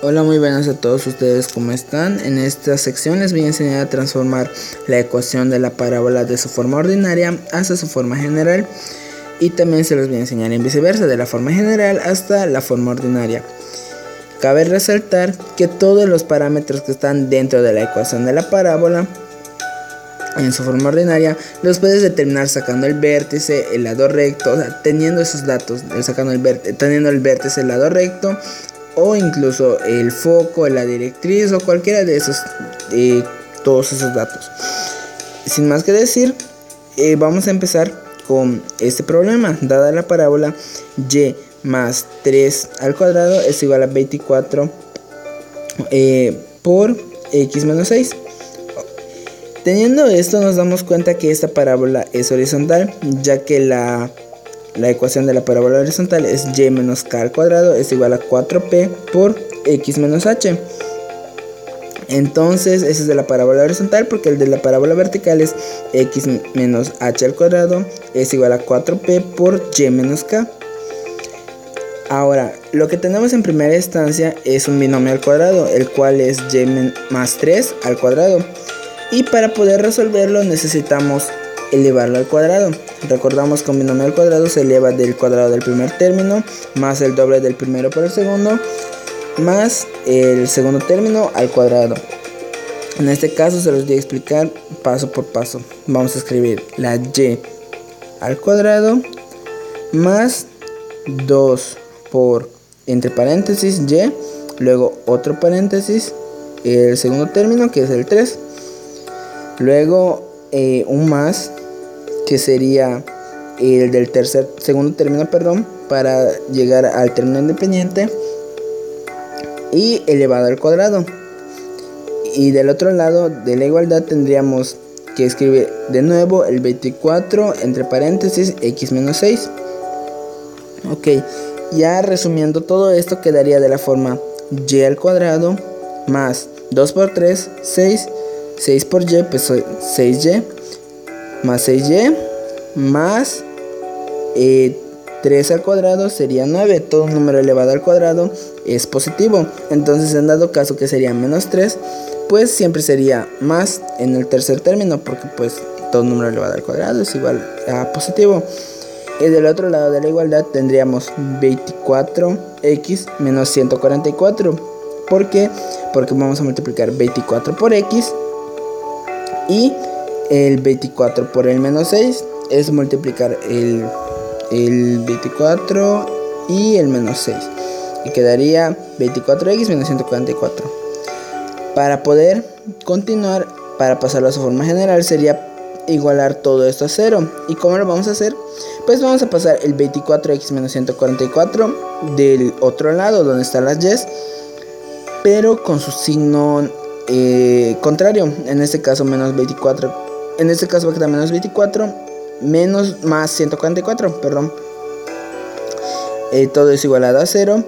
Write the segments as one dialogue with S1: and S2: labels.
S1: Hola, muy buenas a todos ustedes, ¿cómo están? En esta sección les voy a enseñar a transformar la ecuación de la parábola de su forma ordinaria hasta su forma general y también se los voy a enseñar en viceversa, de la forma general hasta la forma ordinaria. Cabe resaltar que todos los parámetros que están dentro de la ecuación de la parábola en su forma ordinaria los puedes determinar sacando el vértice, el lado recto, o sea, teniendo esos datos, sacando el teniendo el vértice, el lado recto o incluso el foco, la directriz o cualquiera de esos, todos esos datos. Sin más que decir, eh, vamos a empezar con este problema. Dada la parábola y más 3 al cuadrado es igual a 24 eh, por x menos 6. Teniendo esto nos damos cuenta que esta parábola es horizontal, ya que la la ecuación de la parábola horizontal es y menos k al cuadrado es igual a 4p por x menos h. Entonces, ese es de la parábola horizontal porque el de la parábola vertical es x menos h al cuadrado es igual a 4p por y menos k. Ahora, lo que tenemos en primera instancia es un binomio al cuadrado, el cual es y más 3 al cuadrado. Y para poder resolverlo necesitamos elevarlo al cuadrado. Recordamos que un binomio al cuadrado se eleva del cuadrado del primer término más el doble del primero por el segundo más el segundo término al cuadrado. En este caso se los voy a explicar paso por paso. Vamos a escribir la y al cuadrado más 2 por entre paréntesis y, luego otro paréntesis, el segundo término que es el 3, luego eh, un más que sería el del tercer, segundo término, perdón, para llegar al término independiente y elevado al cuadrado. Y del otro lado de la igualdad tendríamos que escribir de nuevo el 24 entre paréntesis x menos 6. Ok, ya resumiendo todo esto quedaría de la forma y al cuadrado más 2 por 3, 6, 6 por y, pues 6y más 6y más 3 eh, al cuadrado sería 9. Todo número elevado al cuadrado es positivo. Entonces, en dado caso que sería menos 3, pues siempre sería más en el tercer término, porque pues todo número elevado al cuadrado es igual a positivo. Y del otro lado de la igualdad tendríamos 24x menos 144. ¿Por qué? Porque vamos a multiplicar 24 por x y el 24 por el menos 6 es multiplicar el, el 24 y el menos 6. Y quedaría 24x menos 144. Para poder continuar, para pasarlo a su forma general, sería igualar todo esto a 0. ¿Y cómo lo vamos a hacer? Pues vamos a pasar el 24x menos 144 del otro lado donde están las y, pero con su signo eh, contrario. En este caso menos 24 en este caso va a quedar menos 24 menos más 144, perdón. Eh, todo es igualado a 0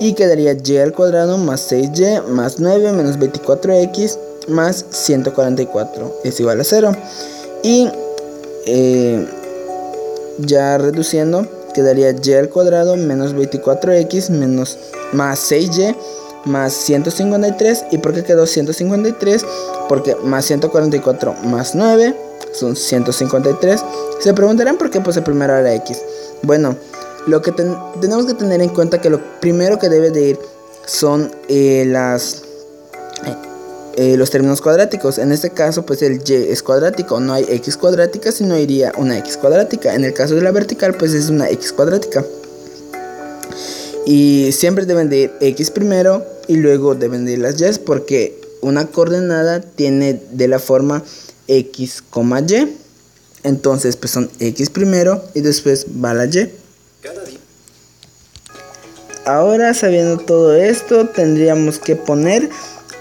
S1: y quedaría y al cuadrado más 6y más 9 menos 24x más 144 es igual a 0 y eh, ya reduciendo quedaría y al cuadrado menos 24x menos más 6y más 153. ¿Y por qué quedó 153? Porque más 144 más 9 son 153. Se preguntarán por qué puse primero la X. Bueno, lo que tenemos que tener en cuenta que lo primero que debe de ir son eh, las eh, los términos cuadráticos. En este caso, pues el y es cuadrático, no hay x cuadrática, sino iría una x cuadrática. En el caso de la vertical, pues es una x cuadrática. Y siempre deben de ir x primero y luego deben de ir las y porque una coordenada tiene de la forma x, y. Entonces pues son x primero y después va la y. Ahora sabiendo todo esto tendríamos que poner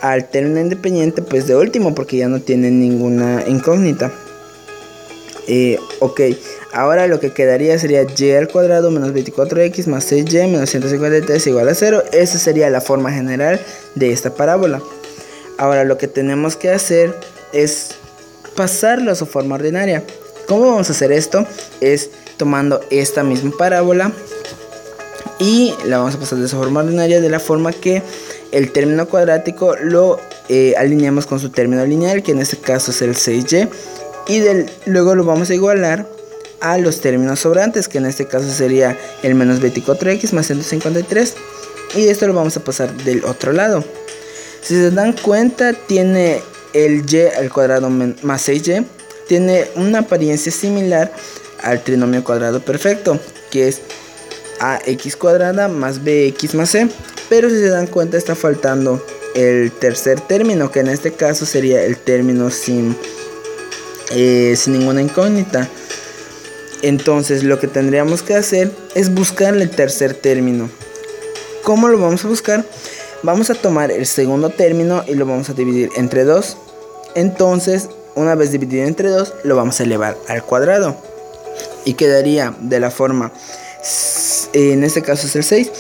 S1: al término independiente pues de último porque ya no tiene ninguna incógnita. Ok, ahora lo que quedaría sería y al cuadrado menos 24x más 6y menos 153 igual a 0. Esa sería la forma general de esta parábola. Ahora lo que tenemos que hacer es pasarlo a su forma ordinaria. ¿Cómo vamos a hacer esto? Es tomando esta misma parábola y la vamos a pasar de esa forma ordinaria de la forma que el término cuadrático lo eh, alineamos con su término lineal que en este caso es el 6y y luego lo vamos a igualar a los términos sobrantes que en este caso sería el menos 24x más 153 y esto lo vamos a pasar del otro lado si se dan cuenta tiene el y al cuadrado más 6y tiene una apariencia similar al trinomio cuadrado perfecto que es ax cuadrada más bx más c. Pero si se dan cuenta está faltando el tercer término, que en este caso sería el término sin, eh, sin ninguna incógnita. Entonces lo que tendríamos que hacer es buscar el tercer término. ¿Cómo lo vamos a buscar? Vamos a tomar el segundo término y lo vamos a dividir entre 2. Entonces, una vez dividido entre 2, lo vamos a elevar al cuadrado. Y quedaría de la forma en este caso es el 6,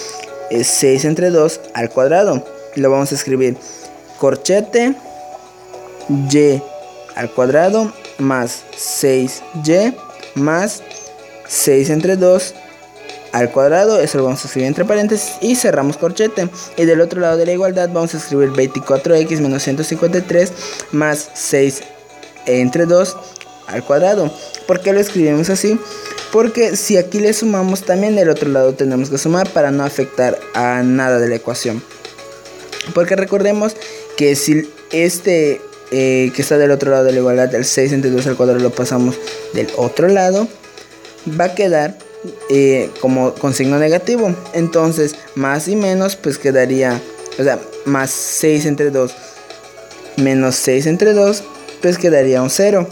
S1: es 6 entre 2 al cuadrado. Lo vamos a escribir corchete y al cuadrado más 6y más 6 entre 2 al cuadrado, eso lo vamos a escribir entre paréntesis y cerramos corchete. Y del otro lado de la igualdad vamos a escribir 24x menos 153 más 6 entre 2 al cuadrado. ¿Por qué lo escribimos así? Porque si aquí le sumamos también del otro lado tenemos que sumar para no afectar a nada de la ecuación. Porque recordemos que si este eh, que está del otro lado de la igualdad, del 6 entre 2 al cuadrado lo pasamos del otro lado, va a quedar eh, como con signo negativo. Entonces, más y menos, pues quedaría, o sea, más 6 entre 2 menos 6 entre 2, pues quedaría un 0.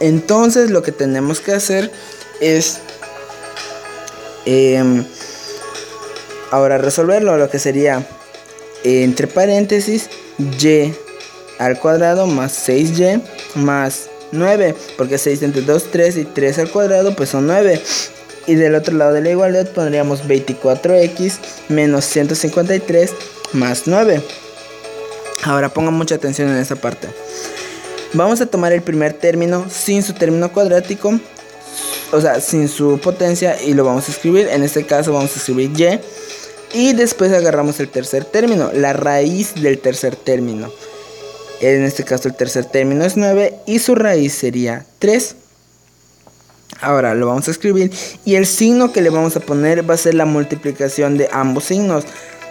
S1: Entonces lo que tenemos que hacer es em, ahora resolverlo, lo que sería entre paréntesis y al cuadrado más 6y más 9, porque 6 entre 2, 3 y 3 al cuadrado pues son 9. Y del otro lado de la igualdad pondríamos 24x menos 153 más 9. Ahora pongan mucha atención en esa parte. Vamos a tomar el primer término sin su término cuadrático, o sea, sin su potencia y lo vamos a escribir. En este caso vamos a escribir y. Y después agarramos el tercer término, la raíz del tercer término. En este caso el tercer término es 9 y su raíz sería 3. Ahora lo vamos a escribir y el signo que le vamos a poner va a ser la multiplicación de ambos signos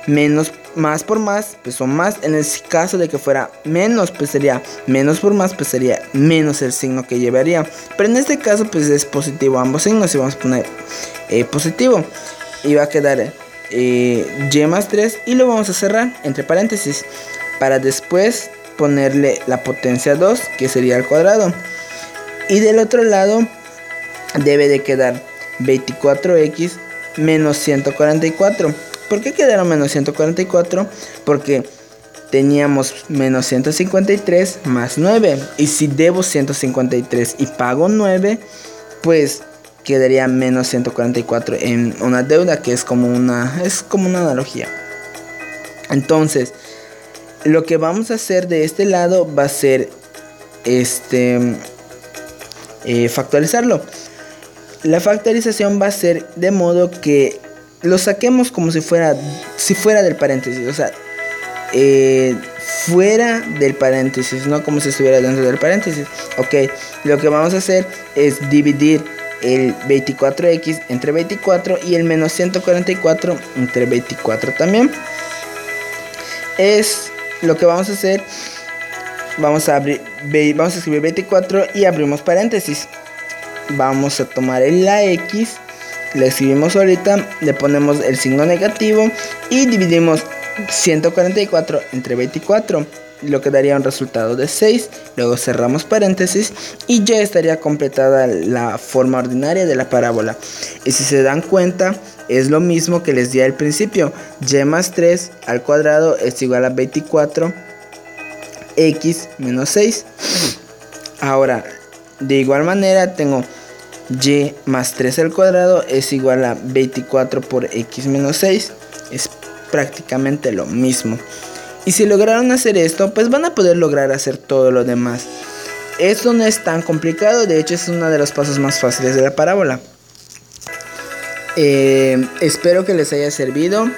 S1: menos más por más, pues son más. En el caso de que fuera menos, pues sería menos por más, pues sería menos el signo que llevaría. Pero en este caso, pues es positivo ambos signos y vamos a poner eh, positivo. Y va a quedar eh, y más 3 y lo vamos a cerrar entre paréntesis para después ponerle la potencia 2 que sería al cuadrado. Y del otro lado debe de quedar 24x menos 144 ¿Por qué quedaron menos 144? Porque teníamos menos 153 más 9. Y si debo 153 y pago 9, pues quedaría menos 144 en una deuda que es como una, es como una analogía. Entonces, lo que vamos a hacer de este lado va a ser este eh, factorizarlo. La factorización va a ser de modo que lo saquemos como si fuera, si fuera del paréntesis, o sea, eh, fuera del paréntesis, no como si estuviera dentro del paréntesis. Ok, lo que vamos a hacer es dividir el 24x entre 24 y el menos 144 entre 24 también. Es lo que vamos a hacer. Vamos a abrir, vamos a escribir 24 y abrimos paréntesis. Vamos a tomar la x le escribimos ahorita, le ponemos el signo negativo y dividimos 144 entre 24 lo que daría un resultado de 6 luego cerramos paréntesis y ya estaría completada la forma ordinaria de la parábola y si se dan cuenta es lo mismo que les di al principio y más 3 al cuadrado es igual a 24 x menos 6 ahora de igual manera tengo y más 3 al cuadrado es igual a 24 por x menos 6. Es prácticamente lo mismo. Y si lograron hacer esto, pues van a poder lograr hacer todo lo demás. Esto no es tan complicado, de hecho es uno de los pasos más fáciles de la parábola. Eh, espero que les haya servido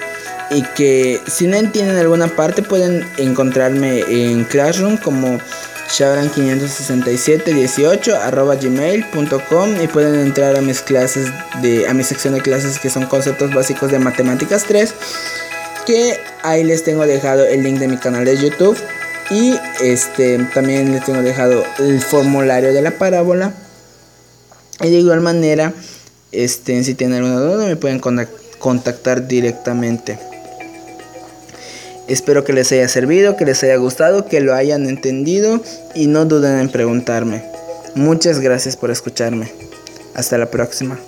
S1: y que si no entienden alguna parte pueden encontrarme en Classroom como shabran56718 arroba gmail.com y pueden entrar a mis clases de a mi sección de clases que son conceptos básicos de matemáticas 3 ahí les tengo dejado el link de mi canal de youtube y este también les tengo dejado el formulario de la parábola y de igual manera este si tienen alguna duda me pueden contactar directamente Espero que les haya servido, que les haya gustado, que lo hayan entendido y no duden en preguntarme. Muchas gracias por escucharme. Hasta la próxima.